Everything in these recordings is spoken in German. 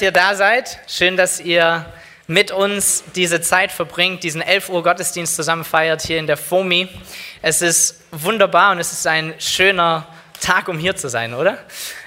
ihr da seid. Schön, dass ihr mit uns diese Zeit verbringt, diesen 11 Uhr Gottesdienst zusammen feiert hier in der FOMI. Es ist wunderbar und es ist ein schöner Tag, um hier zu sein, oder?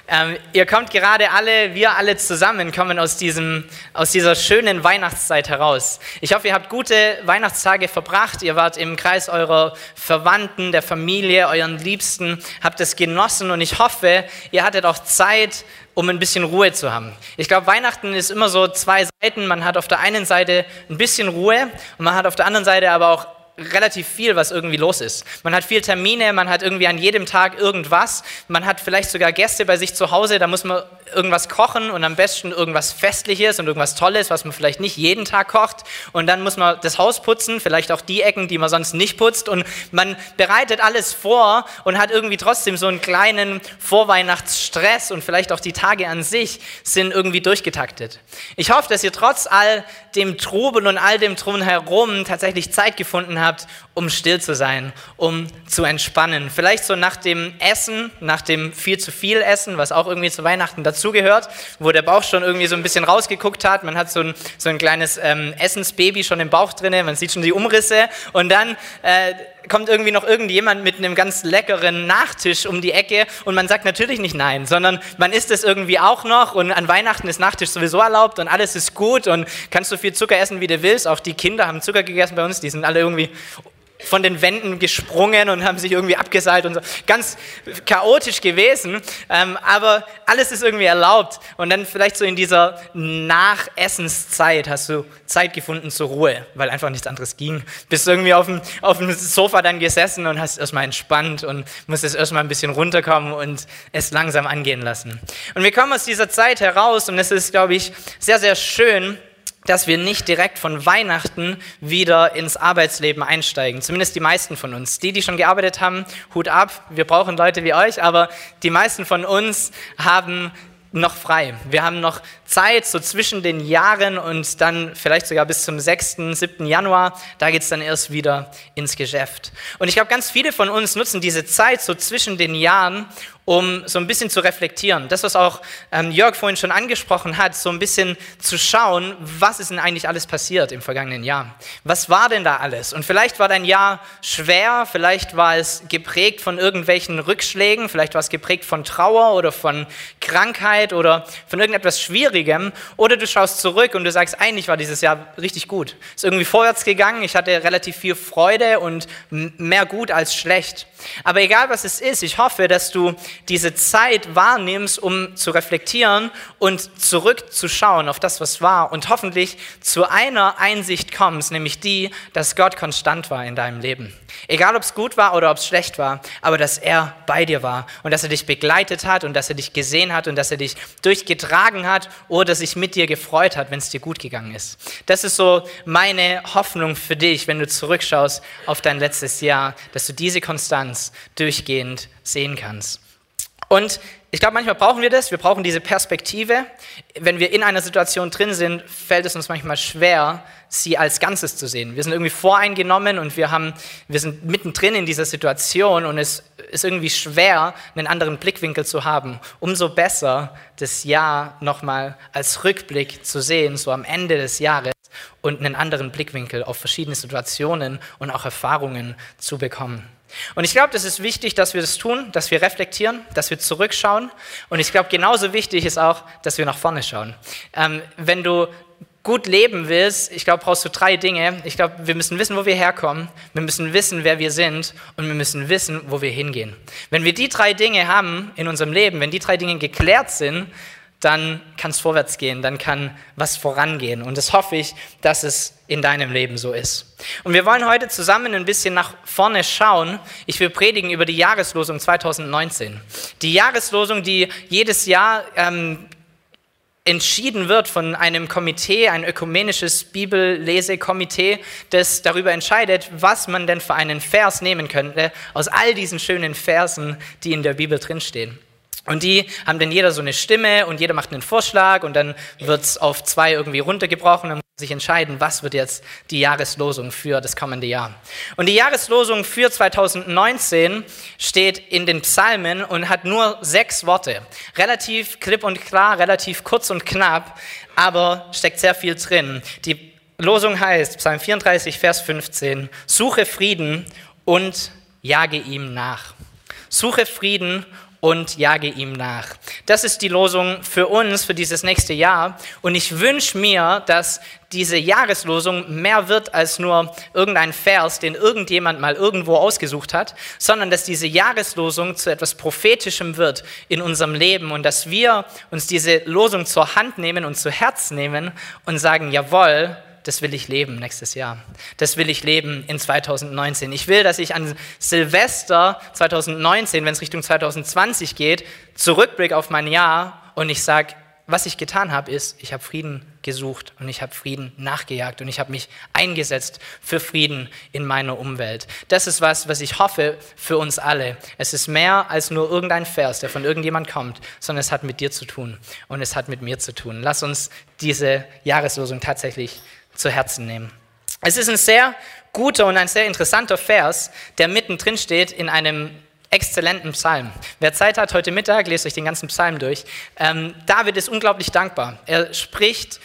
Ähm, ihr kommt gerade alle, wir alle zusammen kommen aus, diesem, aus dieser schönen Weihnachtszeit heraus. Ich hoffe, ihr habt gute Weihnachtstage verbracht. Ihr wart im Kreis eurer Verwandten, der Familie, euren Liebsten, habt es genossen und ich hoffe, ihr hattet auch Zeit, um ein bisschen Ruhe zu haben. Ich glaube, Weihnachten ist immer so zwei Seiten. Man hat auf der einen Seite ein bisschen Ruhe und man hat auf der anderen Seite aber auch relativ viel, was irgendwie los ist. Man hat viel Termine, man hat irgendwie an jedem Tag irgendwas. Man hat vielleicht sogar Gäste bei sich zu Hause, da muss man irgendwas kochen und am besten irgendwas Festliches und irgendwas Tolles, was man vielleicht nicht jeden Tag kocht. Und dann muss man das Haus putzen, vielleicht auch die Ecken, die man sonst nicht putzt. Und man bereitet alles vor und hat irgendwie trotzdem so einen kleinen Vorweihnachtsstress und vielleicht auch die Tage an sich sind irgendwie durchgetaktet. Ich hoffe, dass ihr trotz all dem Trubel und all dem Drumherum tatsächlich Zeit gefunden habt, um still zu sein, um zu entspannen. Vielleicht so nach dem Essen, nach dem viel zu viel Essen, was auch irgendwie zu Weihnachten dazugehört, wo der Bauch schon irgendwie so ein bisschen rausgeguckt hat. Man hat so ein, so ein kleines ähm, Essensbaby schon im Bauch drin, man sieht schon die Umrisse. Und dann äh, kommt irgendwie noch irgendjemand mit einem ganz leckeren Nachtisch um die Ecke. Und man sagt natürlich nicht nein, sondern man isst es irgendwie auch noch. Und an Weihnachten ist Nachtisch sowieso erlaubt und alles ist gut. Und kannst so viel Zucker essen, wie du willst. Auch die Kinder haben Zucker gegessen bei uns, die sind alle irgendwie von den Wänden gesprungen und haben sich irgendwie abgeseilt und so. Ganz chaotisch gewesen, ähm, aber alles ist irgendwie erlaubt. Und dann vielleicht so in dieser Nachessenszeit hast du Zeit gefunden zur Ruhe, weil einfach nichts anderes ging. Bist irgendwie auf dem, auf dem Sofa dann gesessen und hast erstmal entspannt und musstest erstmal ein bisschen runterkommen und es langsam angehen lassen. Und wir kommen aus dieser Zeit heraus und es ist, glaube ich, sehr, sehr schön, dass wir nicht direkt von Weihnachten wieder ins Arbeitsleben einsteigen. Zumindest die meisten von uns. Die, die schon gearbeitet haben, Hut ab. Wir brauchen Leute wie euch, aber die meisten von uns haben noch frei. Wir haben noch Zeit, so zwischen den Jahren und dann vielleicht sogar bis zum 6., 7. Januar, da geht es dann erst wieder ins Geschäft. Und ich glaube, ganz viele von uns nutzen diese Zeit so zwischen den Jahren, um so ein bisschen zu reflektieren. Das, was auch ähm, Jörg vorhin schon angesprochen hat, so ein bisschen zu schauen, was ist denn eigentlich alles passiert im vergangenen Jahr? Was war denn da alles? Und vielleicht war dein Jahr schwer, vielleicht war es geprägt von irgendwelchen Rückschlägen, vielleicht war es geprägt von Trauer oder von Krankheit oder von irgendetwas Schwierigem. Oder du schaust zurück und du sagst, eigentlich war dieses Jahr richtig gut. Es ist irgendwie vorwärts gegangen, ich hatte relativ viel Freude und mehr gut als schlecht. Aber egal was es ist, ich hoffe, dass du diese Zeit wahrnimmst, um zu reflektieren und zurückzuschauen auf das, was war und hoffentlich zu einer Einsicht kommst, nämlich die, dass Gott konstant war in deinem Leben. Egal, ob es gut war oder ob es schlecht war, aber dass er bei dir war und dass er dich begleitet hat und dass er dich gesehen hat und dass er dich durchgetragen hat oder sich mit dir gefreut hat, wenn es dir gut gegangen ist. Das ist so meine Hoffnung für dich, wenn du zurückschaust auf dein letztes Jahr, dass du diese Konstanz durchgehend sehen kannst. Und ich glaube, manchmal brauchen wir das, wir brauchen diese Perspektive. Wenn wir in einer Situation drin sind, fällt es uns manchmal schwer, sie als Ganzes zu sehen. Wir sind irgendwie voreingenommen und wir, haben, wir sind mittendrin in dieser Situation und es ist irgendwie schwer, einen anderen Blickwinkel zu haben. Umso besser, das Jahr nochmal als Rückblick zu sehen, so am Ende des Jahres und einen anderen Blickwinkel auf verschiedene Situationen und auch Erfahrungen zu bekommen. Und ich glaube, das ist wichtig, dass wir das tun, dass wir reflektieren, dass wir zurückschauen. Und ich glaube, genauso wichtig ist auch, dass wir nach vorne schauen. Ähm, wenn du gut leben willst, ich glaube, brauchst du drei Dinge. Ich glaube, wir müssen wissen, wo wir herkommen, wir müssen wissen, wer wir sind und wir müssen wissen, wo wir hingehen. Wenn wir die drei Dinge haben in unserem Leben, wenn die drei Dinge geklärt sind, dann kann es vorwärts gehen, dann kann was vorangehen. Und das hoffe ich, dass es in deinem Leben so ist. Und wir wollen heute zusammen ein bisschen nach vorne schauen. Ich will predigen über die Jahreslosung 2019. Die Jahreslosung, die jedes Jahr ähm, entschieden wird von einem Komitee, ein ökumenisches Bibellesekomitee, das darüber entscheidet, was man denn für einen Vers nehmen könnte aus all diesen schönen Versen, die in der Bibel drinstehen. Und die haben dann jeder so eine Stimme und jeder macht einen Vorschlag und dann wird es auf zwei irgendwie runtergebrochen und man muss sich entscheiden, was wird jetzt die Jahreslosung für das kommende Jahr. Und die Jahreslosung für 2019 steht in den Psalmen und hat nur sechs Worte. Relativ klipp und klar, relativ kurz und knapp, aber steckt sehr viel drin. Die Losung heißt, Psalm 34, Vers 15, suche Frieden und jage ihm nach. Suche Frieden und jage ihm nach. Das ist die Losung für uns, für dieses nächste Jahr. Und ich wünsche mir, dass diese Jahreslosung mehr wird als nur irgendein Vers, den irgendjemand mal irgendwo ausgesucht hat, sondern dass diese Jahreslosung zu etwas Prophetischem wird in unserem Leben und dass wir uns diese Losung zur Hand nehmen und zu Herz nehmen und sagen, jawohl, das will ich leben nächstes Jahr. Das will ich leben in 2019. Ich will, dass ich an Silvester 2019, wenn es Richtung 2020 geht, zurückblicke auf mein Jahr und ich sage, was ich getan habe, ist, ich habe Frieden gesucht und ich habe Frieden nachgejagt und ich habe mich eingesetzt für Frieden in meiner Umwelt. Das ist was, was ich hoffe für uns alle. Es ist mehr als nur irgendein Vers, der von irgendjemand kommt, sondern es hat mit dir zu tun und es hat mit mir zu tun. Lass uns diese Jahreslosung tatsächlich zu Herzen nehmen. Es ist ein sehr guter und ein sehr interessanter Vers, der mittendrin steht in einem exzellenten Psalm. Wer Zeit hat heute Mittag, lest euch den ganzen Psalm durch. Ähm, David ist unglaublich dankbar. Er spricht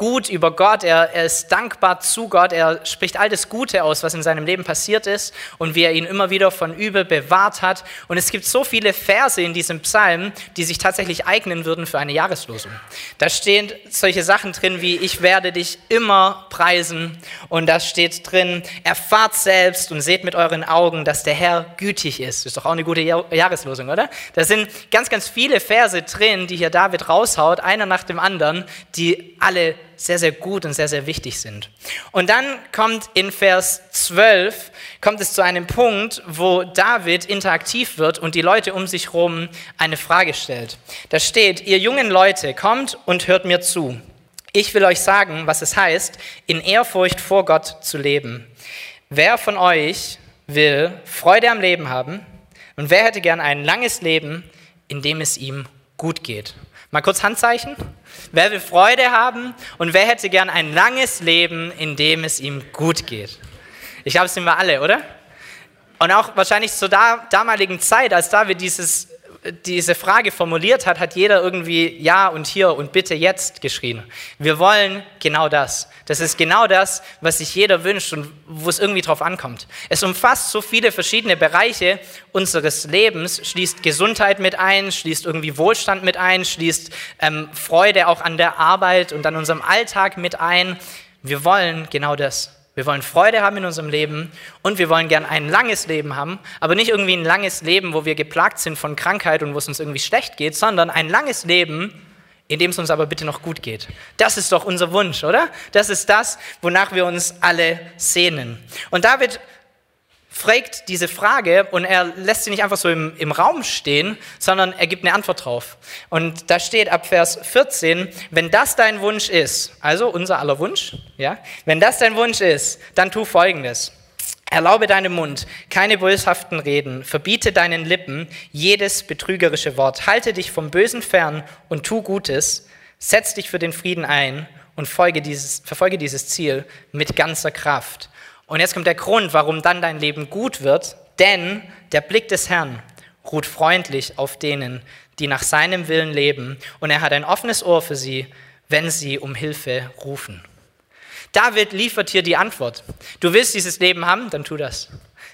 gut über Gott, er, er, ist dankbar zu Gott, er spricht all das Gute aus, was in seinem Leben passiert ist und wie er ihn immer wieder von Übel bewahrt hat. Und es gibt so viele Verse in diesem Psalm, die sich tatsächlich eignen würden für eine Jahreslosung. Da stehen solche Sachen drin wie, ich werde dich immer preisen. Und da steht drin, erfahrt selbst und seht mit euren Augen, dass der Herr gütig ist. Ist doch auch eine gute Jahreslosung, oder? Da sind ganz, ganz viele Verse drin, die hier David raushaut, einer nach dem anderen, die alle sehr, sehr gut und sehr, sehr wichtig sind. Und dann kommt in Vers 12, kommt es zu einem Punkt, wo David interaktiv wird und die Leute um sich herum eine Frage stellt. Da steht, ihr jungen Leute, kommt und hört mir zu. Ich will euch sagen, was es heißt, in Ehrfurcht vor Gott zu leben. Wer von euch will Freude am Leben haben und wer hätte gern ein langes Leben, in dem es ihm gut geht? Mal kurz Handzeichen. Wer will Freude haben und wer hätte gern ein langes Leben, in dem es ihm gut geht? Ich glaube, es sind wir alle, oder? Und auch wahrscheinlich zur damaligen Zeit, als David dieses diese Frage formuliert hat, hat jeder irgendwie Ja und hier und bitte jetzt geschrien. Wir wollen genau das. Das ist genau das, was sich jeder wünscht und wo es irgendwie drauf ankommt. Es umfasst so viele verschiedene Bereiche unseres Lebens, schließt Gesundheit mit ein, schließt irgendwie Wohlstand mit ein, schließt ähm, Freude auch an der Arbeit und an unserem Alltag mit ein. Wir wollen genau das. Wir wollen Freude haben in unserem Leben und wir wollen gern ein langes Leben haben, aber nicht irgendwie ein langes Leben, wo wir geplagt sind von Krankheit und wo es uns irgendwie schlecht geht, sondern ein langes Leben, in dem es uns aber bitte noch gut geht. Das ist doch unser Wunsch, oder? Das ist das, wonach wir uns alle sehnen. Und David fragt diese Frage und er lässt sie nicht einfach so im, im Raum stehen, sondern er gibt eine Antwort drauf. Und da steht ab Vers 14, wenn das dein Wunsch ist, also unser aller Wunsch, ja, wenn das dein Wunsch ist, dann tu Folgendes. Erlaube deinem Mund keine böshaften Reden, verbiete deinen Lippen jedes betrügerische Wort, halte dich vom Bösen fern und tu Gutes, setz dich für den Frieden ein und dieses, verfolge dieses Ziel mit ganzer Kraft. Und jetzt kommt der Grund, warum dann dein Leben gut wird, denn der Blick des Herrn ruht freundlich auf denen, die nach seinem Willen leben, und er hat ein offenes Ohr für sie, wenn sie um Hilfe rufen. David liefert hier die Antwort. Du willst dieses Leben haben, dann tu das.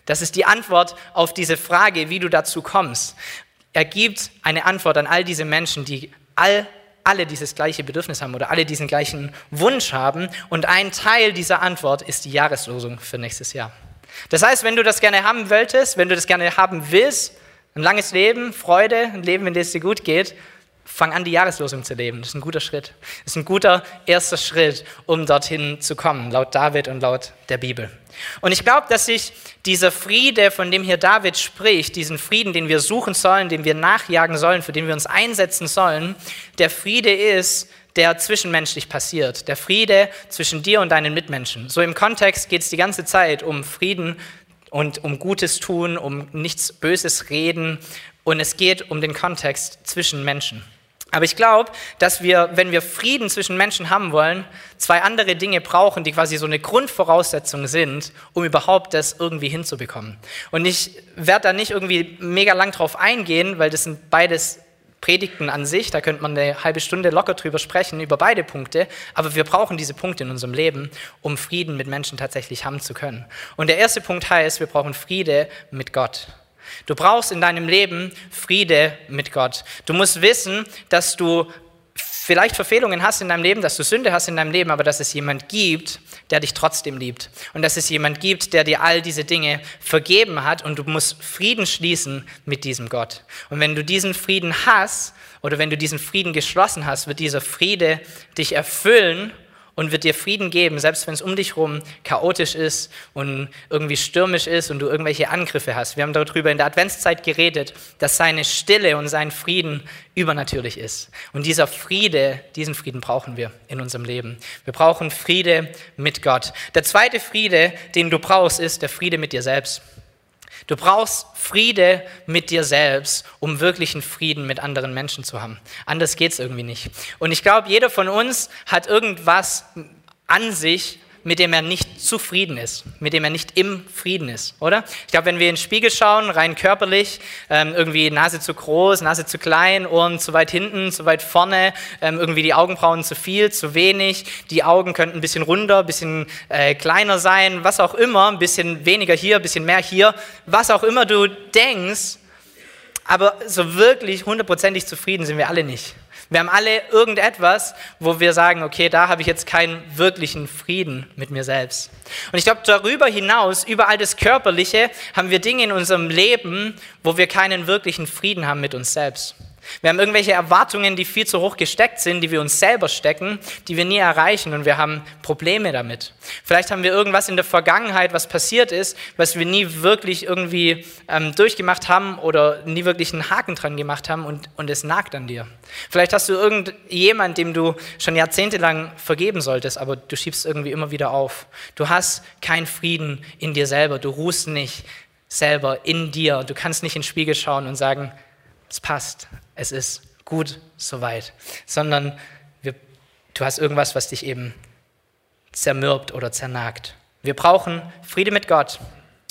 Das ist die Antwort auf diese Frage, wie du dazu kommst. Er gibt eine Antwort an all diese Menschen, die all alle dieses gleiche Bedürfnis haben oder alle diesen gleichen Wunsch haben. Und ein Teil dieser Antwort ist die Jahreslosung für nächstes Jahr. Das heißt, wenn du das gerne haben wolltest, wenn du das gerne haben willst, ein langes Leben, Freude, ein Leben, in dem es dir gut geht, fang an, die Jahreslosung zu leben. Das ist ein guter Schritt. Das ist ein guter erster Schritt, um dorthin zu kommen, laut David und laut der Bibel. Und ich glaube, dass sich dieser Friede, von dem hier David spricht, diesen Frieden, den wir suchen sollen, den wir nachjagen sollen, für den wir uns einsetzen sollen, der Friede ist, der zwischenmenschlich passiert. Der Friede zwischen dir und deinen Mitmenschen. So im Kontext geht es die ganze Zeit um Frieden und um Gutes tun, um nichts Böses reden, und es geht um den Kontext zwischen Menschen. Aber ich glaube, dass wir, wenn wir Frieden zwischen Menschen haben wollen, zwei andere Dinge brauchen, die quasi so eine Grundvoraussetzung sind, um überhaupt das irgendwie hinzubekommen. Und ich werde da nicht irgendwie mega lang drauf eingehen, weil das sind beides Predigten an sich, da könnte man eine halbe Stunde locker drüber sprechen, über beide Punkte, aber wir brauchen diese Punkte in unserem Leben, um Frieden mit Menschen tatsächlich haben zu können. Und der erste Punkt heißt, wir brauchen Friede mit Gott. Du brauchst in deinem Leben Friede mit Gott. Du musst wissen, dass du vielleicht Verfehlungen hast in deinem Leben, dass du Sünde hast in deinem Leben, aber dass es jemand gibt, der dich trotzdem liebt. Und dass es jemand gibt, der dir all diese Dinge vergeben hat und du musst Frieden schließen mit diesem Gott. Und wenn du diesen Frieden hast oder wenn du diesen Frieden geschlossen hast, wird dieser Friede dich erfüllen und wird dir Frieden geben, selbst wenn es um dich herum chaotisch ist und irgendwie stürmisch ist und du irgendwelche Angriffe hast. Wir haben darüber in der Adventszeit geredet, dass seine Stille und sein Frieden übernatürlich ist. Und dieser Friede, diesen Frieden brauchen wir in unserem Leben. Wir brauchen Friede mit Gott. Der zweite Friede, den du brauchst, ist der Friede mit dir selbst. Du brauchst Friede mit dir selbst, um wirklichen Frieden mit anderen Menschen zu haben. Anders geht es irgendwie nicht. Und ich glaube, jeder von uns hat irgendwas an sich, mit dem er nicht zufrieden ist, mit dem er nicht im Frieden ist, oder? Ich glaube, wenn wir in den Spiegel schauen, rein körperlich, ähm, irgendwie Nase zu groß, Nase zu klein, Ohren zu weit hinten, zu weit vorne, ähm, irgendwie die Augenbrauen zu viel, zu wenig, die Augen könnten ein bisschen runder, ein bisschen äh, kleiner sein, was auch immer, ein bisschen weniger hier, ein bisschen mehr hier, was auch immer du denkst, aber so wirklich hundertprozentig zufrieden sind wir alle nicht. Wir haben alle irgendetwas, wo wir sagen, okay, da habe ich jetzt keinen wirklichen Frieden mit mir selbst. Und ich glaube, darüber hinaus, über all das Körperliche, haben wir Dinge in unserem Leben, wo wir keinen wirklichen Frieden haben mit uns selbst. Wir haben irgendwelche Erwartungen, die viel zu hoch gesteckt sind, die wir uns selber stecken, die wir nie erreichen und wir haben Probleme damit. Vielleicht haben wir irgendwas in der Vergangenheit, was passiert ist, was wir nie wirklich irgendwie ähm, durchgemacht haben oder nie wirklich einen Haken dran gemacht haben und, und es nagt an dir. Vielleicht hast du irgendjemand, dem du schon jahrzehntelang vergeben solltest, aber du schiebst irgendwie immer wieder auf. Du hast keinen Frieden in dir selber, du ruhst nicht selber in dir, du kannst nicht in den Spiegel schauen und sagen, es passt, es ist gut soweit, sondern wir, du hast irgendwas, was dich eben zermürbt oder zernagt. Wir brauchen Friede mit Gott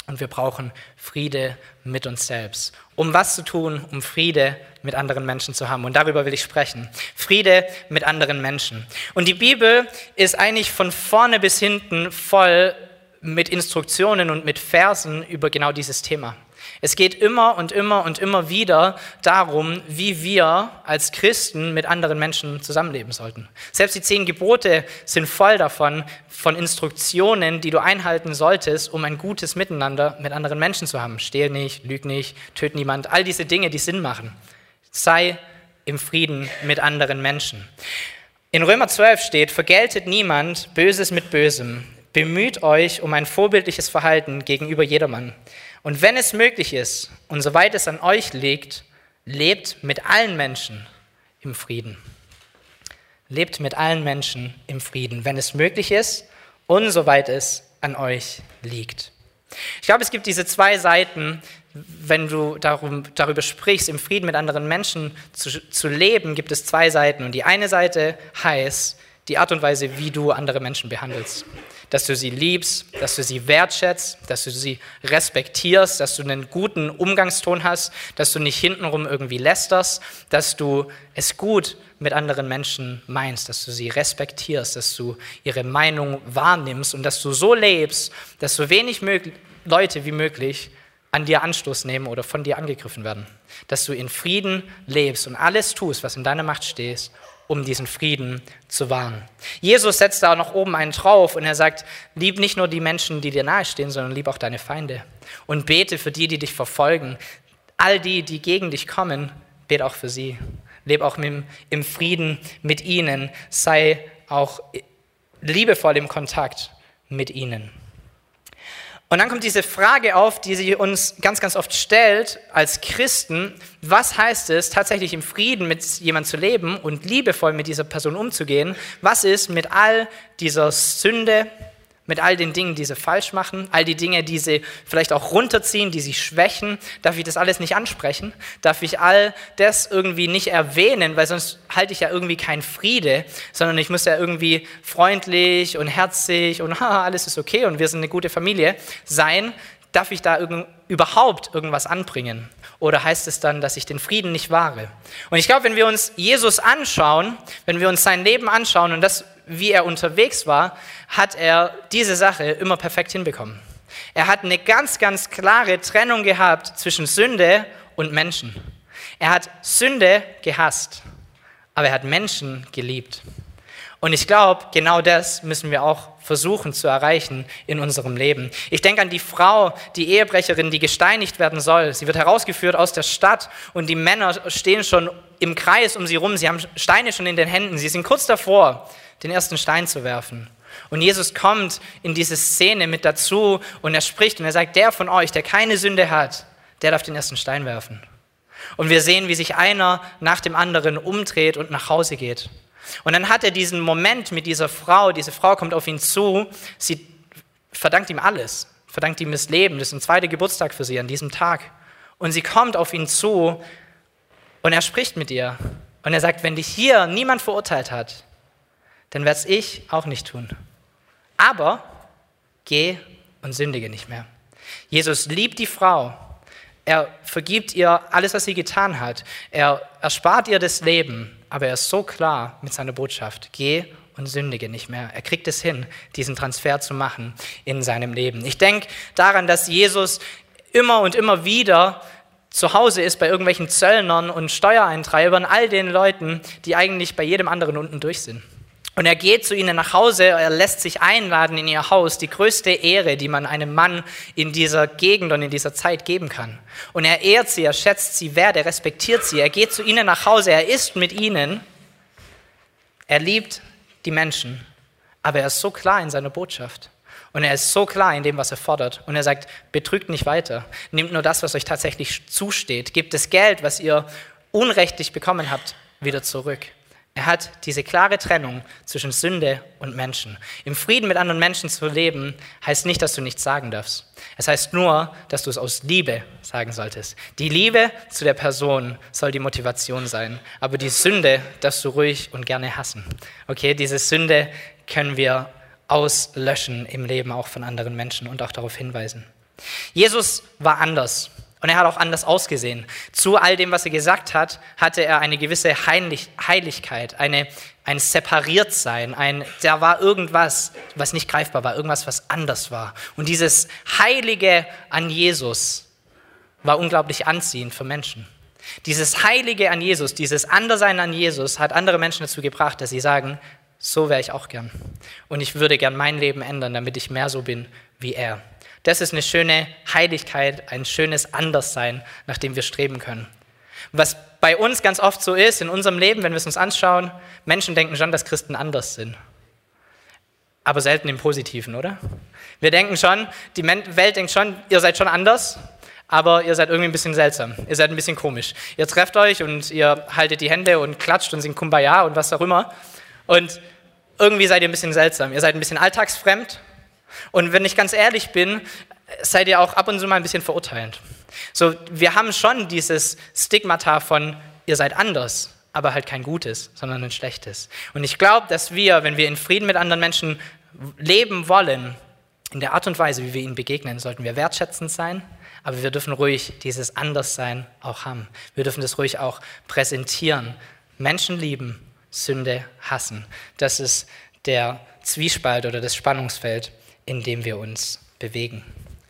und wir brauchen Friede mit uns selbst. Um was zu tun? Um Friede mit anderen Menschen zu haben. Und darüber will ich sprechen. Friede mit anderen Menschen. Und die Bibel ist eigentlich von vorne bis hinten voll mit Instruktionen und mit Versen über genau dieses Thema. Es geht immer und immer und immer wieder darum, wie wir als Christen mit anderen Menschen zusammenleben sollten. Selbst die zehn Gebote sind voll davon, von Instruktionen, die du einhalten solltest, um ein gutes Miteinander mit anderen Menschen zu haben. Stehl nicht, lüg nicht, töt niemand, all diese Dinge, die Sinn machen. Sei im Frieden mit anderen Menschen. In Römer 12 steht, vergeltet niemand Böses mit Bösem. Bemüht euch um ein vorbildliches Verhalten gegenüber jedermann. Und wenn es möglich ist und soweit es an euch liegt, lebt mit allen Menschen im Frieden. Lebt mit allen Menschen im Frieden, wenn es möglich ist und soweit es an euch liegt. Ich glaube, es gibt diese zwei Seiten, wenn du darum, darüber sprichst, im Frieden mit anderen Menschen zu, zu leben, gibt es zwei Seiten. Und die eine Seite heißt die Art und Weise, wie du andere Menschen behandelst dass du sie liebst, dass du sie wertschätzt, dass du sie respektierst, dass du einen guten Umgangston hast, dass du nicht hintenrum irgendwie lästerst, dass du es gut mit anderen Menschen meinst, dass du sie respektierst, dass du ihre Meinung wahrnimmst und dass du so lebst, dass so wenig Leute wie möglich an dir Anstoß nehmen oder von dir angegriffen werden. Dass du in Frieden lebst und alles tust, was in deiner Macht steht, um diesen Frieden zu wahren. Jesus setzt da noch oben einen drauf und er sagt, lieb nicht nur die Menschen, die dir nahestehen, sondern lieb auch deine Feinde. Und bete für die, die dich verfolgen. All die, die gegen dich kommen, bete auch für sie. Leb auch im Frieden mit ihnen. Sei auch liebevoll im Kontakt mit ihnen. Und dann kommt diese Frage auf, die sie uns ganz, ganz oft stellt als Christen. Was heißt es, tatsächlich im Frieden mit jemandem zu leben und liebevoll mit dieser Person umzugehen? Was ist mit all dieser Sünde, mit all den Dingen, die sie falsch machen, all die Dinge, die sie vielleicht auch runterziehen, die sie schwächen? Darf ich das alles nicht ansprechen? Darf ich all das irgendwie nicht erwähnen, weil sonst halte ich ja irgendwie keinen Friede, sondern ich muss ja irgendwie freundlich und herzlich und haha, alles ist okay und wir sind eine gute Familie sein. Darf ich da irgend, überhaupt irgendwas anbringen? Oder heißt es dann, dass ich den Frieden nicht wahre? Und ich glaube, wenn wir uns Jesus anschauen, wenn wir uns sein Leben anschauen und das, wie er unterwegs war, hat er diese Sache immer perfekt hinbekommen. Er hat eine ganz, ganz klare Trennung gehabt zwischen Sünde und Menschen. Er hat Sünde gehasst, aber er hat Menschen geliebt. Und ich glaube, genau das müssen wir auch versuchen zu erreichen in unserem Leben. Ich denke an die Frau, die Ehebrecherin, die gesteinigt werden soll. Sie wird herausgeführt aus der Stadt und die Männer stehen schon im Kreis um sie rum. Sie haben Steine schon in den Händen. Sie sind kurz davor, den ersten Stein zu werfen. Und Jesus kommt in diese Szene mit dazu und er spricht und er sagt, der von euch, der keine Sünde hat, der darf den ersten Stein werfen. Und wir sehen, wie sich einer nach dem anderen umdreht und nach Hause geht. Und dann hat er diesen Moment mit dieser Frau, diese Frau kommt auf ihn zu, sie verdankt ihm alles, verdankt ihm das Leben, das ist ein zweiter Geburtstag für sie an diesem Tag. Und sie kommt auf ihn zu und er spricht mit ihr. Und er sagt, wenn dich hier niemand verurteilt hat, dann werde es ich auch nicht tun. Aber geh und sündige nicht mehr. Jesus liebt die Frau. Er vergibt ihr alles, was sie getan hat. Er erspart ihr das Leben aber er ist so klar mit seiner Botschaft, geh und sündige nicht mehr. Er kriegt es hin, diesen Transfer zu machen in seinem Leben. Ich denke daran, dass Jesus immer und immer wieder zu Hause ist bei irgendwelchen Zöllnern und Steuereintreibern, all den Leuten, die eigentlich bei jedem anderen unten durch sind. Und er geht zu ihnen nach Hause, er lässt sich einladen in ihr Haus, die größte Ehre, die man einem Mann in dieser Gegend und in dieser Zeit geben kann. Und er ehrt sie, er schätzt sie wert, er respektiert sie, er geht zu ihnen nach Hause, er isst mit ihnen, er liebt die Menschen, aber er ist so klar in seiner Botschaft. Und er ist so klar in dem, was er fordert. Und er sagt, betrügt nicht weiter. Nehmt nur das, was euch tatsächlich zusteht. Gebt das Geld, was ihr unrechtlich bekommen habt, wieder zurück. Er hat diese klare Trennung zwischen Sünde und Menschen. Im Frieden mit anderen Menschen zu leben, heißt nicht, dass du nichts sagen darfst. Es heißt nur, dass du es aus Liebe sagen solltest. Die Liebe zu der Person soll die Motivation sein, aber die Sünde darfst du ruhig und gerne hassen. Okay, diese Sünde können wir auslöschen im Leben auch von anderen Menschen und auch darauf hinweisen. Jesus war anders. Und er hat auch anders ausgesehen. Zu all dem, was er gesagt hat, hatte er eine gewisse Heilig Heiligkeit, eine, ein Separiertsein, ein, da war irgendwas, was nicht greifbar war, irgendwas, was anders war. Und dieses Heilige an Jesus war unglaublich anziehend für Menschen. Dieses Heilige an Jesus, dieses Andersein an Jesus hat andere Menschen dazu gebracht, dass sie sagen, so wäre ich auch gern. Und ich würde gern mein Leben ändern, damit ich mehr so bin wie er. Das ist eine schöne Heiligkeit, ein schönes Anderssein, nach dem wir streben können. Was bei uns ganz oft so ist, in unserem Leben, wenn wir es uns anschauen, Menschen denken schon, dass Christen anders sind. Aber selten im Positiven, oder? Wir denken schon, die Welt denkt schon, ihr seid schon anders, aber ihr seid irgendwie ein bisschen seltsam. Ihr seid ein bisschen komisch. Ihr trefft euch und ihr haltet die Hände und klatscht und singt Kumbaya und was auch immer. Und irgendwie seid ihr ein bisschen seltsam. Ihr seid ein bisschen alltagsfremd und wenn ich ganz ehrlich bin, seid ihr auch ab und zu mal ein bisschen verurteilend. So, wir haben schon dieses Stigmata von, ihr seid anders, aber halt kein Gutes, sondern ein Schlechtes. Und ich glaube, dass wir, wenn wir in Frieden mit anderen Menschen leben wollen, in der Art und Weise, wie wir ihnen begegnen, sollten wir wertschätzend sein, aber wir dürfen ruhig dieses Anderssein auch haben. Wir dürfen das ruhig auch präsentieren. Menschen lieben, Sünde hassen. Das ist der Zwiespalt oder das Spannungsfeld, in dem wir uns bewegen.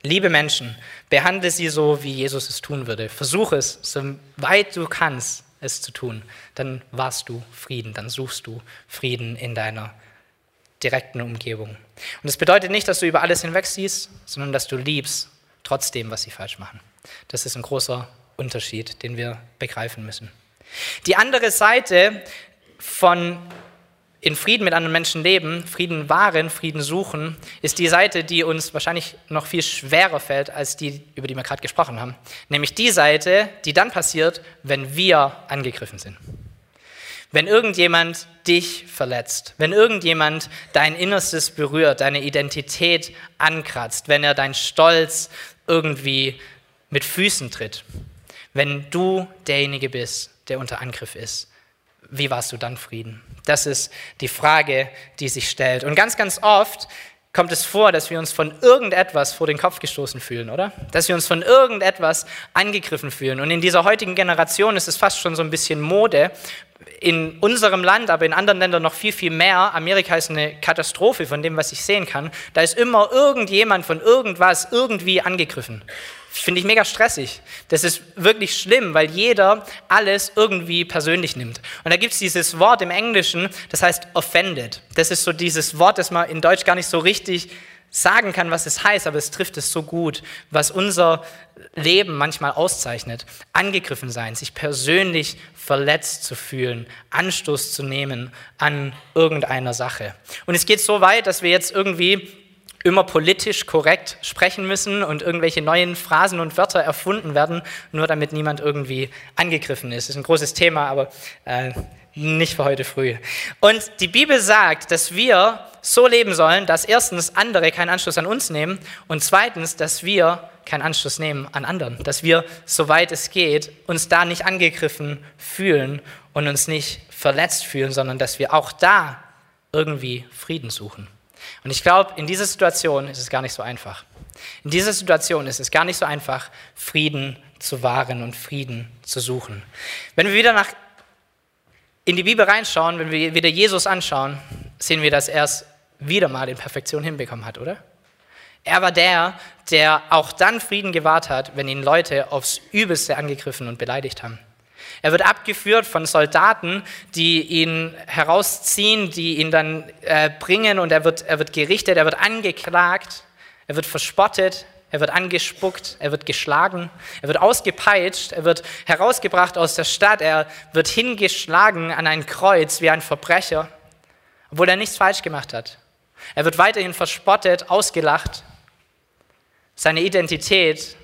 Liebe Menschen, behandle sie so, wie Jesus es tun würde. Versuche es, so weit du kannst, es zu tun. Dann warst du Frieden, dann suchst du Frieden in deiner direkten Umgebung. Und das bedeutet nicht, dass du über alles hinweg siehst, sondern dass du liebst, trotzdem, was sie falsch machen. Das ist ein großer Unterschied, den wir begreifen müssen. Die andere Seite von in Frieden mit anderen Menschen leben, Frieden wahren, Frieden suchen, ist die Seite, die uns wahrscheinlich noch viel schwerer fällt als die, über die wir gerade gesprochen haben. Nämlich die Seite, die dann passiert, wenn wir angegriffen sind. Wenn irgendjemand dich verletzt, wenn irgendjemand dein Innerstes berührt, deine Identität ankratzt, wenn er dein Stolz irgendwie mit Füßen tritt, wenn du derjenige bist, der unter Angriff ist, wie warst du dann Frieden? Das ist die Frage, die sich stellt. Und ganz, ganz oft kommt es vor, dass wir uns von irgendetwas vor den Kopf gestoßen fühlen, oder? Dass wir uns von irgendetwas angegriffen fühlen. Und in dieser heutigen Generation ist es fast schon so ein bisschen Mode. In unserem Land, aber in anderen Ländern noch viel, viel mehr. Amerika ist eine Katastrophe von dem, was ich sehen kann. Da ist immer irgendjemand von irgendwas irgendwie angegriffen. Finde ich mega stressig. Das ist wirklich schlimm, weil jeder alles irgendwie persönlich nimmt. Und da gibt es dieses Wort im Englischen, das heißt offended. Das ist so dieses Wort, das man in Deutsch gar nicht so richtig sagen kann, was es heißt, aber es trifft es so gut, was unser Leben manchmal auszeichnet. Angegriffen sein, sich persönlich verletzt zu fühlen, Anstoß zu nehmen an irgendeiner Sache. Und es geht so weit, dass wir jetzt irgendwie immer politisch korrekt sprechen müssen und irgendwelche neuen Phrasen und Wörter erfunden werden, nur damit niemand irgendwie angegriffen ist. Das ist ein großes Thema, aber äh, nicht für heute früh. Und die Bibel sagt, dass wir so leben sollen, dass erstens andere keinen Anschluss an uns nehmen und zweitens, dass wir keinen Anschluss nehmen an anderen. Dass wir, soweit es geht, uns da nicht angegriffen fühlen und uns nicht verletzt fühlen, sondern dass wir auch da irgendwie Frieden suchen. Und ich glaube, in dieser Situation ist es gar nicht so einfach. In dieser Situation ist es gar nicht so einfach, Frieden zu wahren und Frieden zu suchen. Wenn wir wieder nach, in die Bibel reinschauen, wenn wir wieder Jesus anschauen, sehen wir, dass er es wieder mal in Perfektion hinbekommen hat, oder? Er war der, der auch dann Frieden gewahrt hat, wenn ihn Leute aufs Übelste angegriffen und beleidigt haben. Er wird abgeführt von Soldaten, die ihn herausziehen, die ihn dann äh, bringen und er wird, er wird gerichtet, er wird angeklagt, er wird verspottet, er wird angespuckt, er wird geschlagen, er wird ausgepeitscht, er wird herausgebracht aus der Stadt, er wird hingeschlagen an ein Kreuz wie ein Verbrecher, obwohl er nichts falsch gemacht hat. Er wird weiterhin verspottet, ausgelacht. Seine Identität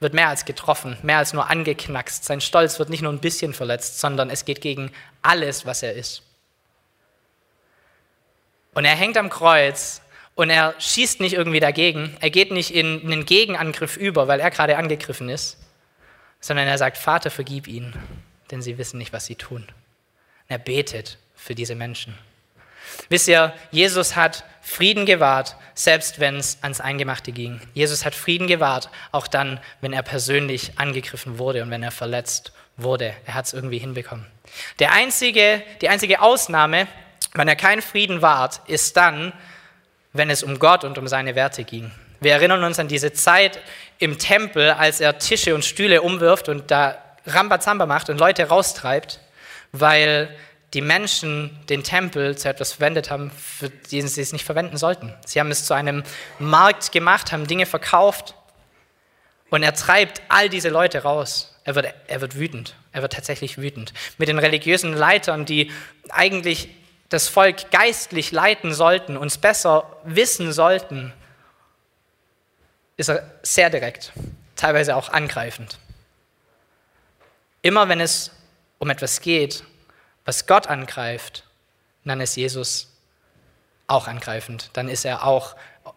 wird mehr als getroffen, mehr als nur angeknackst. Sein Stolz wird nicht nur ein bisschen verletzt, sondern es geht gegen alles, was er ist. Und er hängt am Kreuz und er schießt nicht irgendwie dagegen. Er geht nicht in einen Gegenangriff über, weil er gerade angegriffen ist, sondern er sagt, Vater, vergib ihnen, denn sie wissen nicht, was sie tun. Und er betet für diese Menschen. Wisst ihr, Jesus hat Frieden gewahrt, selbst wenn es ans Eingemachte ging. Jesus hat Frieden gewahrt, auch dann, wenn er persönlich angegriffen wurde und wenn er verletzt wurde. Er hat es irgendwie hinbekommen. Der einzige, die einzige Ausnahme, wenn er keinen Frieden wahrt, ist dann, wenn es um Gott und um seine Werte ging. Wir erinnern uns an diese Zeit im Tempel, als er Tische und Stühle umwirft und da Rambazamba macht und Leute raustreibt, weil die Menschen den Tempel zu etwas verwendet haben, für den sie es nicht verwenden sollten. Sie haben es zu einem Markt gemacht, haben Dinge verkauft und er treibt all diese Leute raus. Er wird, er wird wütend. Er wird tatsächlich wütend. Mit den religiösen Leitern, die eigentlich das Volk geistlich leiten sollten, uns besser wissen sollten, ist er sehr direkt, teilweise auch angreifend. Immer wenn es um etwas geht, was Gott angreift, dann ist Jesus auch angreifend. Dann ist er auch,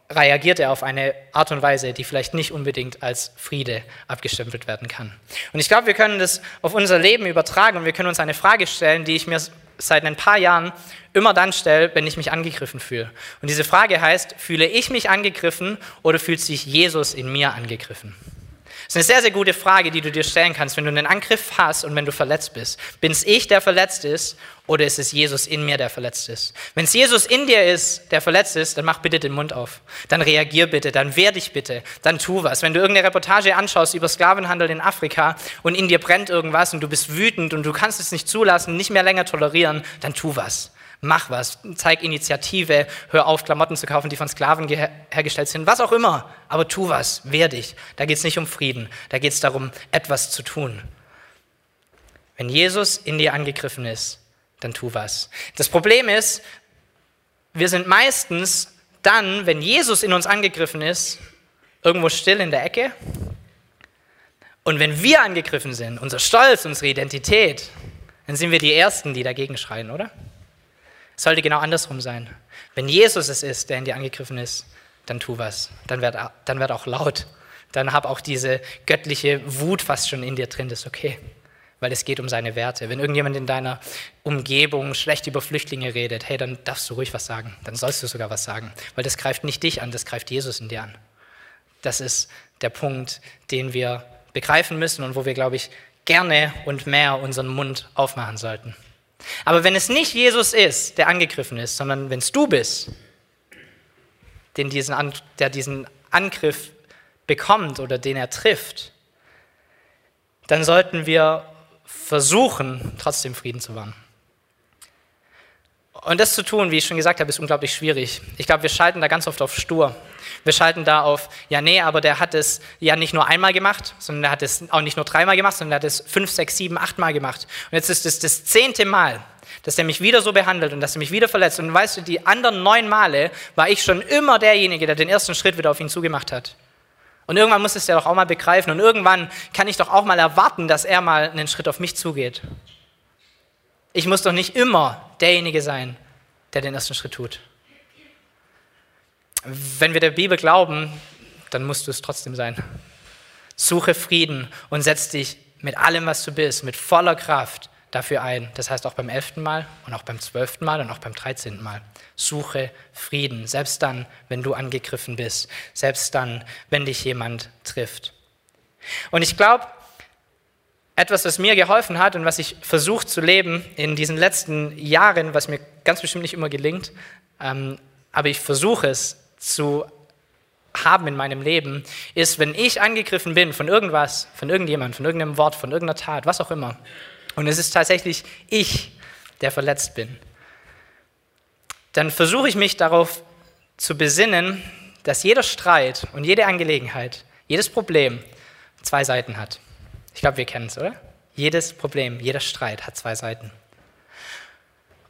reagiert er auf eine Art und Weise, die vielleicht nicht unbedingt als Friede abgestempelt werden kann. Und ich glaube, wir können das auf unser Leben übertragen und wir können uns eine Frage stellen, die ich mir seit ein paar Jahren immer dann stelle, wenn ich mich angegriffen fühle. Und diese Frage heißt, fühle ich mich angegriffen oder fühlt sich Jesus in mir angegriffen? Das ist eine sehr, sehr gute Frage, die du dir stellen kannst, wenn du einen Angriff hast und wenn du verletzt bist. Bin es ich, der verletzt ist, oder ist es Jesus in mir, der verletzt ist? Wenn es Jesus in dir ist, der verletzt ist, dann mach bitte den Mund auf. Dann reagier bitte, dann wehr dich bitte, dann tu was. Wenn du irgendeine Reportage anschaust über Sklavenhandel in Afrika und in dir brennt irgendwas und du bist wütend und du kannst es nicht zulassen, nicht mehr länger tolerieren, dann tu was. Mach was, zeig Initiative, hör auf, Klamotten zu kaufen, die von Sklaven hergestellt sind, was auch immer. Aber tu was, wehr dich. Da geht es nicht um Frieden, da geht es darum, etwas zu tun. Wenn Jesus in dir angegriffen ist, dann tu was. Das Problem ist, wir sind meistens dann, wenn Jesus in uns angegriffen ist, irgendwo still in der Ecke. Und wenn wir angegriffen sind, unser Stolz, unsere Identität, dann sind wir die Ersten, die dagegen schreien, oder? Sollte genau andersrum sein. Wenn Jesus es ist, der in dir angegriffen ist, dann tu was. Dann werd, dann werd auch laut. Dann hab auch diese göttliche Wut fast schon in dir drin, das ist okay. Weil es geht um seine Werte. Wenn irgendjemand in deiner Umgebung schlecht über Flüchtlinge redet, hey, dann darfst du ruhig was sagen. Dann sollst du sogar was sagen. Weil das greift nicht dich an, das greift Jesus in dir an. Das ist der Punkt, den wir begreifen müssen und wo wir, glaube ich, gerne und mehr unseren Mund aufmachen sollten. Aber wenn es nicht Jesus ist, der angegriffen ist, sondern wenn es du bist, den diesen, der diesen Angriff bekommt oder den er trifft, dann sollten wir versuchen, trotzdem Frieden zu wahren. Und das zu tun, wie ich schon gesagt habe, ist unglaublich schwierig. Ich glaube, wir schalten da ganz oft auf stur. Wir schalten da auf, ja, nee, aber der hat es ja nicht nur einmal gemacht, sondern er hat es auch nicht nur dreimal gemacht, sondern er hat es fünf, sechs, sieben, achtmal gemacht. Und jetzt ist es das zehnte Mal, dass er mich wieder so behandelt und dass er mich wieder verletzt. Und weißt du, die anderen neun Male war ich schon immer derjenige, der den ersten Schritt wieder auf ihn zugemacht hat. Und irgendwann muss es ja doch auch mal begreifen und irgendwann kann ich doch auch mal erwarten, dass er mal einen Schritt auf mich zugeht. Ich muss doch nicht immer derjenige sein, der den ersten Schritt tut. Wenn wir der Bibel glauben, dann musst du es trotzdem sein. Suche Frieden und setz dich mit allem, was du bist, mit voller Kraft dafür ein. Das heißt auch beim elften Mal und auch beim zwölften Mal und auch beim dreizehnten Mal. Suche Frieden, selbst dann, wenn du angegriffen bist, selbst dann, wenn dich jemand trifft. Und ich glaube, etwas, was mir geholfen hat und was ich versucht zu leben in diesen letzten Jahren, was mir ganz bestimmt nicht immer gelingt, ähm, aber ich versuche es zu haben in meinem Leben, ist, wenn ich angegriffen bin von irgendwas, von irgendjemandem, von irgendeinem Wort, von irgendeiner Tat, was auch immer, und es ist tatsächlich ich, der verletzt bin, dann versuche ich mich darauf zu besinnen, dass jeder Streit und jede Angelegenheit, jedes Problem zwei Seiten hat. Ich glaube, wir kennen es, oder? Jedes Problem, jeder Streit hat zwei Seiten.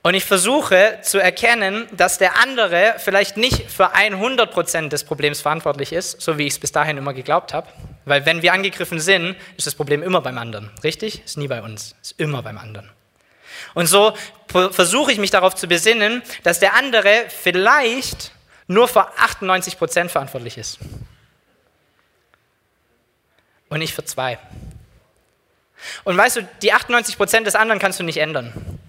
Und ich versuche zu erkennen, dass der andere vielleicht nicht für 100% des Problems verantwortlich ist, so wie ich es bis dahin immer geglaubt habe. Weil wenn wir angegriffen sind, ist das Problem immer beim anderen. Richtig? Ist nie bei uns. Ist immer beim anderen. Und so versuche ich mich darauf zu besinnen, dass der andere vielleicht nur für 98% verantwortlich ist. Und nicht für zwei. Und weißt du, die 98 Prozent des anderen kannst du nicht ändern.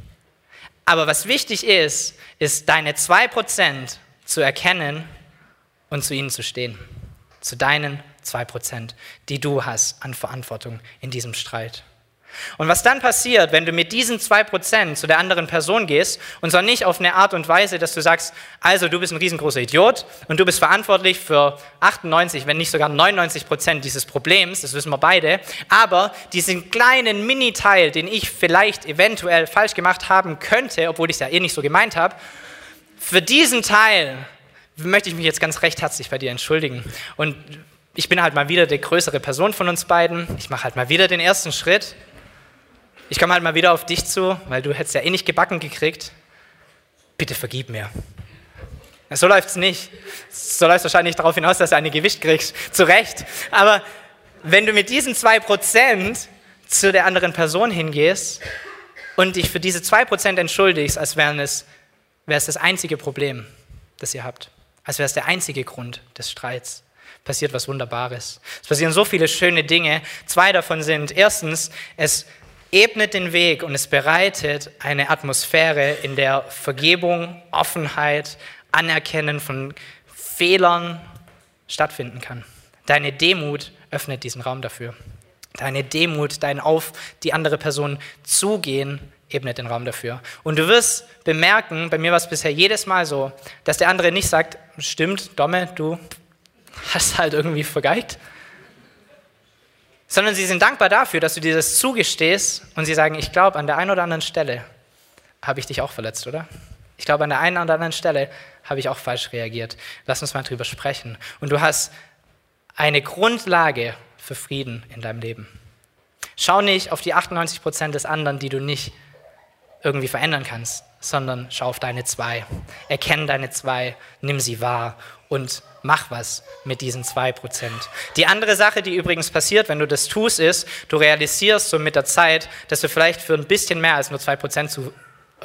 Aber was wichtig ist, ist deine 2 Prozent zu erkennen und zu ihnen zu stehen. Zu deinen 2 Prozent, die du hast an Verantwortung in diesem Streit. Und was dann passiert, wenn du mit diesen zwei Prozent zu der anderen Person gehst, und zwar nicht auf eine Art und Weise, dass du sagst, also du bist ein riesengroßer Idiot und du bist verantwortlich für 98, wenn nicht sogar 99 Prozent dieses Problems, das wissen wir beide, aber diesen kleinen Mini-Teil, den ich vielleicht eventuell falsch gemacht haben könnte, obwohl ich es ja eh nicht so gemeint habe, für diesen Teil möchte ich mich jetzt ganz recht herzlich bei dir entschuldigen. Und ich bin halt mal wieder die größere Person von uns beiden. Ich mache halt mal wieder den ersten Schritt ich komme halt mal wieder auf dich zu, weil du hättest ja eh nicht gebacken gekriegt. Bitte vergib mir. So läuft es nicht. So läuft es wahrscheinlich darauf hinaus, dass du eine Gewicht kriegst. Zu Recht. Aber wenn du mit diesen zwei Prozent zu der anderen Person hingehst und dich für diese zwei Prozent entschuldigst, als wäre es, wäre es das einzige Problem, das ihr habt. Als wäre es der einzige Grund des Streits passiert was Wunderbares. Es passieren so viele schöne Dinge. Zwei davon sind, erstens, es ebnet den Weg und es bereitet eine Atmosphäre, in der Vergebung, Offenheit, Anerkennen von Fehlern stattfinden kann. Deine Demut öffnet diesen Raum dafür. Deine Demut, dein auf die andere Person zugehen, ebnet den Raum dafür. Und du wirst bemerken, bei mir war es bisher jedes Mal so, dass der andere nicht sagt, stimmt, Domme, du hast halt irgendwie vergeigt, sondern sie sind dankbar dafür, dass du dir das zugestehst und sie sagen, ich glaube, an der einen oder anderen Stelle habe ich dich auch verletzt, oder? Ich glaube, an der einen oder anderen Stelle habe ich auch falsch reagiert. Lass uns mal drüber sprechen. Und du hast eine Grundlage für Frieden in deinem Leben. Schau nicht auf die 98 Prozent des anderen, die du nicht irgendwie verändern kannst, sondern schau auf deine zwei. Erkenn deine zwei, nimm sie wahr und mach was mit diesen zwei Prozent. Die andere Sache, die übrigens passiert, wenn du das tust, ist, du realisierst so mit der Zeit, dass du vielleicht für ein bisschen mehr als nur zwei Prozent zu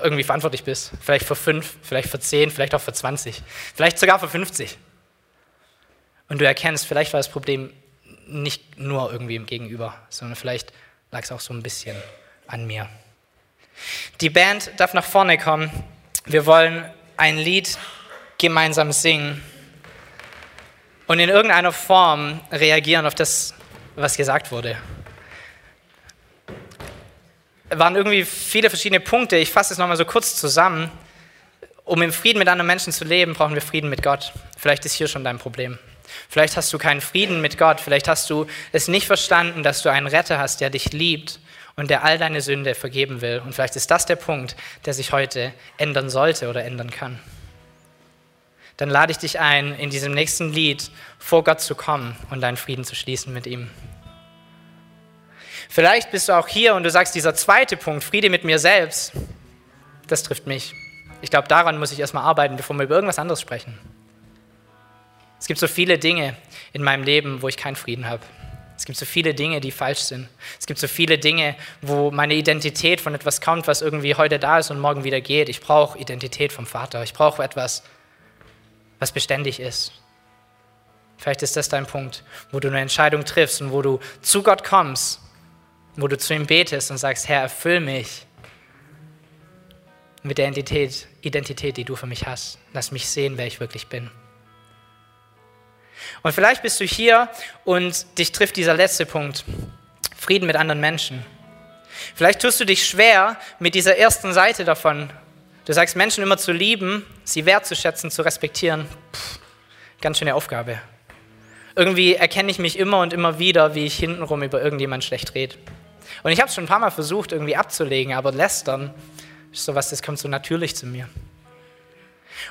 irgendwie verantwortlich bist. Vielleicht für fünf, vielleicht für zehn, vielleicht auch für 20, vielleicht sogar für 50. Und du erkennst, vielleicht war das Problem nicht nur irgendwie im Gegenüber, sondern vielleicht lag es auch so ein bisschen an mir. Die Band darf nach vorne kommen. Wir wollen ein Lied gemeinsam singen und in irgendeiner Form reagieren auf das, was gesagt wurde. Es waren irgendwie viele verschiedene Punkte. Ich fasse es nochmal so kurz zusammen. Um im Frieden mit anderen Menschen zu leben, brauchen wir Frieden mit Gott. Vielleicht ist hier schon dein Problem. Vielleicht hast du keinen Frieden mit Gott. Vielleicht hast du es nicht verstanden, dass du einen Retter hast, der dich liebt und der all deine Sünde vergeben will. Und vielleicht ist das der Punkt, der sich heute ändern sollte oder ändern kann. Dann lade ich dich ein, in diesem nächsten Lied vor Gott zu kommen und deinen Frieden zu schließen mit ihm. Vielleicht bist du auch hier und du sagst, dieser zweite Punkt, Friede mit mir selbst, das trifft mich. Ich glaube, daran muss ich erstmal arbeiten, bevor wir über irgendwas anderes sprechen. Es gibt so viele Dinge in meinem Leben, wo ich keinen Frieden habe. Es gibt so viele Dinge, die falsch sind. Es gibt so viele Dinge, wo meine Identität von etwas kommt, was irgendwie heute da ist und morgen wieder geht. Ich brauche Identität vom Vater. Ich brauche etwas, was beständig ist. Vielleicht ist das dein Punkt, wo du eine Entscheidung triffst und wo du zu Gott kommst, wo du zu ihm betest und sagst, Herr, erfüll mich mit der Identität, Identität, die du für mich hast. Lass mich sehen, wer ich wirklich bin. Und vielleicht bist du hier und dich trifft dieser letzte Punkt, Frieden mit anderen Menschen. Vielleicht tust du dich schwer mit dieser ersten Seite davon. Du sagst, Menschen immer zu lieben, sie wertzuschätzen, zu respektieren. Puh, ganz schöne Aufgabe. Irgendwie erkenne ich mich immer und immer wieder, wie ich hintenrum über irgendjemand schlecht rede. Und ich habe es schon ein paar Mal versucht, irgendwie abzulegen, aber lästern ist sowas, das kommt so natürlich zu mir.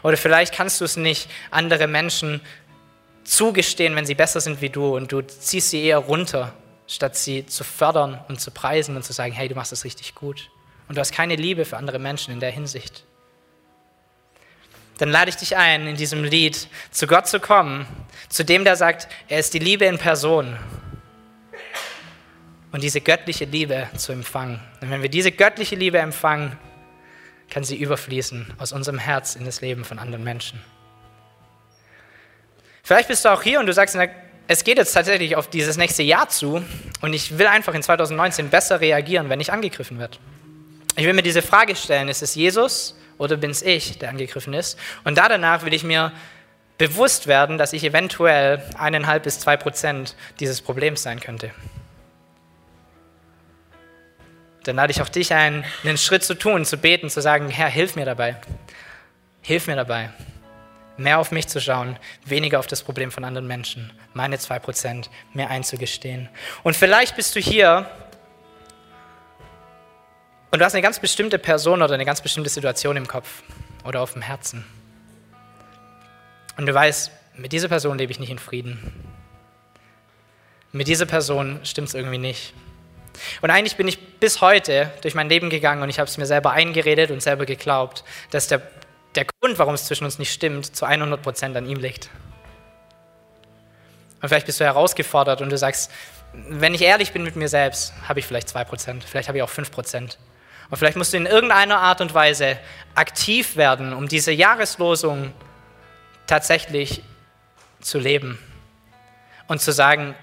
Oder vielleicht kannst du es nicht, andere Menschen zugestehen, wenn sie besser sind wie du und du ziehst sie eher runter, statt sie zu fördern und zu preisen und zu sagen, hey, du machst das richtig gut. Und du hast keine Liebe für andere Menschen in der Hinsicht. Dann lade ich dich ein, in diesem Lied zu Gott zu kommen, zu dem, der sagt, er ist die Liebe in Person. Und diese göttliche Liebe zu empfangen. Und wenn wir diese göttliche Liebe empfangen, kann sie überfließen aus unserem Herz in das Leben von anderen Menschen. Vielleicht bist du auch hier und du sagst, es geht jetzt tatsächlich auf dieses nächste Jahr zu und ich will einfach in 2019 besser reagieren, wenn ich angegriffen werde. Ich will mir diese Frage stellen, ist es Jesus oder bin es ich, der angegriffen ist? Und da danach will ich mir bewusst werden, dass ich eventuell eineinhalb bis zwei Prozent dieses Problems sein könnte. Dann lade ich auch dich ein, einen Schritt zu tun, zu beten, zu sagen, Herr, hilf mir dabei. Hilf mir dabei mehr auf mich zu schauen, weniger auf das Problem von anderen Menschen, meine 2% mehr einzugestehen. Und vielleicht bist du hier und du hast eine ganz bestimmte Person oder eine ganz bestimmte Situation im Kopf oder auf dem Herzen. Und du weißt, mit dieser Person lebe ich nicht in Frieden. Mit dieser Person stimmt es irgendwie nicht. Und eigentlich bin ich bis heute durch mein Leben gegangen und ich habe es mir selber eingeredet und selber geglaubt, dass der der Grund, warum es zwischen uns nicht stimmt, zu 100 Prozent an ihm liegt. Und vielleicht bist du herausgefordert und du sagst, wenn ich ehrlich bin mit mir selbst, habe ich vielleicht 2 Prozent, vielleicht habe ich auch 5 Prozent. Und vielleicht musst du in irgendeiner Art und Weise aktiv werden, um diese Jahreslosung tatsächlich zu leben. Und zu sagen,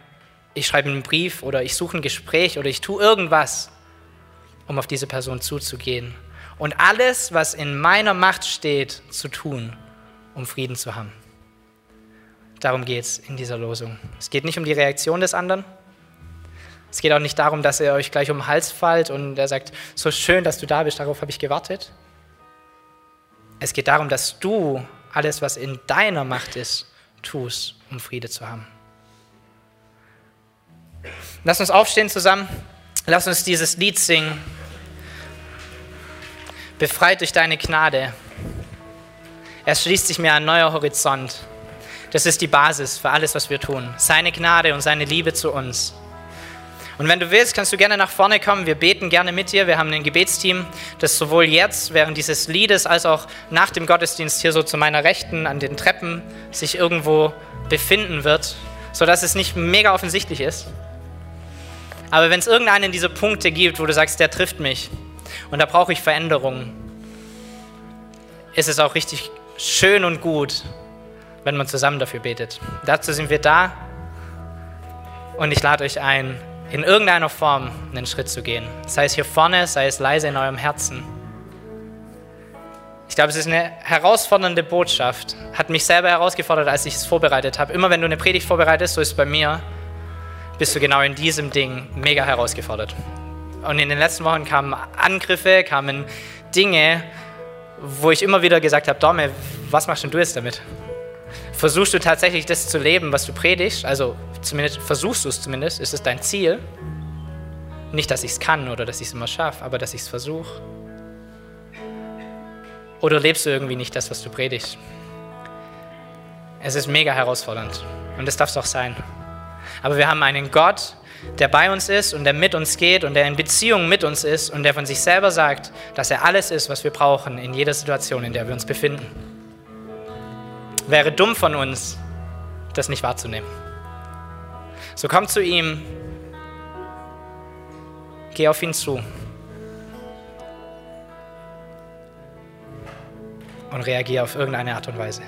ich schreibe einen Brief oder ich suche ein Gespräch oder ich tue irgendwas, um auf diese Person zuzugehen und alles, was in meiner Macht steht, zu tun, um Frieden zu haben. Darum geht es in dieser Losung. Es geht nicht um die Reaktion des anderen. Es geht auch nicht darum, dass er euch gleich um den Hals fällt und er sagt, so schön, dass du da bist, darauf habe ich gewartet. Es geht darum, dass du alles, was in deiner Macht ist, tust, um Friede zu haben. Lass uns aufstehen zusammen. Lass uns dieses Lied singen befreit durch deine Gnade. Erschließt sich mir ein neuer Horizont. Das ist die Basis für alles, was wir tun. Seine Gnade und seine Liebe zu uns. Und wenn du willst, kannst du gerne nach vorne kommen. Wir beten gerne mit dir. Wir haben ein Gebetsteam, das sowohl jetzt während dieses Liedes als auch nach dem Gottesdienst hier so zu meiner Rechten an den Treppen sich irgendwo befinden wird, sodass es nicht mega offensichtlich ist. Aber wenn es irgendeinen dieser Punkte gibt, wo du sagst, der trifft mich und da brauche ich Veränderungen, ist es auch richtig schön und gut, wenn man zusammen dafür betet. Dazu sind wir da und ich lade euch ein, in irgendeiner Form einen Schritt zu gehen. Sei es hier vorne, sei es leise in eurem Herzen. Ich glaube, es ist eine herausfordernde Botschaft. Hat mich selber herausgefordert, als ich es vorbereitet habe. Immer wenn du eine Predigt vorbereitest, so ist es bei mir, bist du genau in diesem Ding mega herausgefordert. Und in den letzten Wochen kamen Angriffe, kamen Dinge, wo ich immer wieder gesagt habe, Dorme, was machst denn du jetzt damit? Versuchst du tatsächlich das zu leben, was du predigst? Also zumindest versuchst du es zumindest. Ist es dein Ziel? Nicht, dass ich es kann oder dass ich es immer schaffe, aber dass ich es versuche. Oder lebst du irgendwie nicht das, was du predigst? Es ist mega herausfordernd und das darf es auch sein. Aber wir haben einen Gott, der bei uns ist und der mit uns geht und der in Beziehung mit uns ist und der von sich selber sagt, dass er alles ist, was wir brauchen in jeder Situation, in der wir uns befinden. Wäre dumm von uns, das nicht wahrzunehmen. So komm zu ihm, geh auf ihn zu und reagiere auf irgendeine Art und Weise.